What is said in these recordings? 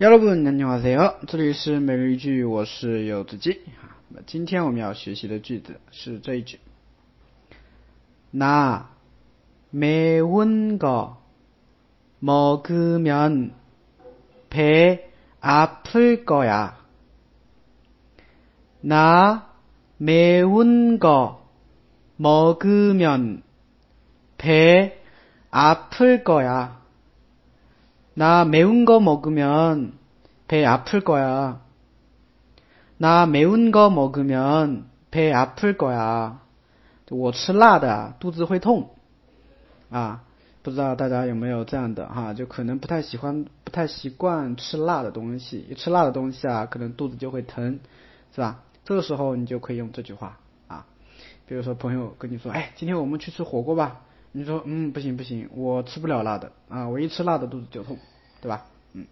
여러분안녕하세요这里是每日一句我是柚子鸡那么今天我们要学习的句子是这一句나매운거먹으면배아플거야나매운거먹으면배아플거야 나매운거먹으면배아플거야나매운거먹으면배아플거야我吃辣的肚子会痛啊，不知道大家有没有这样的哈，就可能不太喜欢、不太习惯吃辣的东西，一吃辣的东西啊，可能肚子就会疼，是吧？这个时候你就可以用这句话啊，比如说朋友跟你说，哎，今天我们去吃火锅吧。 你说嗯不行不行，我吃不了辣的啊，我一吃辣的肚子就痛，对吧？嗯，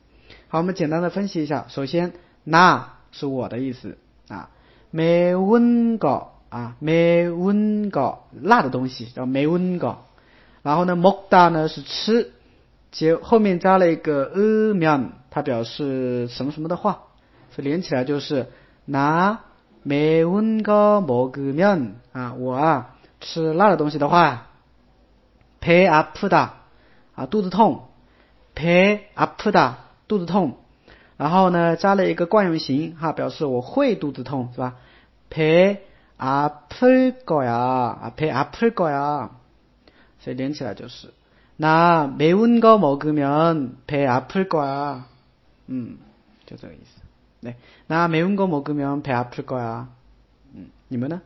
好，我们简单的分析一下。首先，那是我的意思啊，매운 거啊，매운 거， 辣的东西叫매운 거。 然后呢，먹다呢是吃，接后面加了一个으 면， 它表示什么什么的话，所以连起来就是나매운거먹으면啊，我啊吃辣的东西的话。 배아프다啊，肚子痛。배아프다肚子痛。然后呢，加了一个惯用型哈，表示我会肚子痛，是吧？배아플거 야， 啊，배아플거 야。 所以连起来就是나매운거먹으면배아플거 야。 嗯，就这个意思。对，나매운거먹으면배아플거 야。 嗯，你们呢？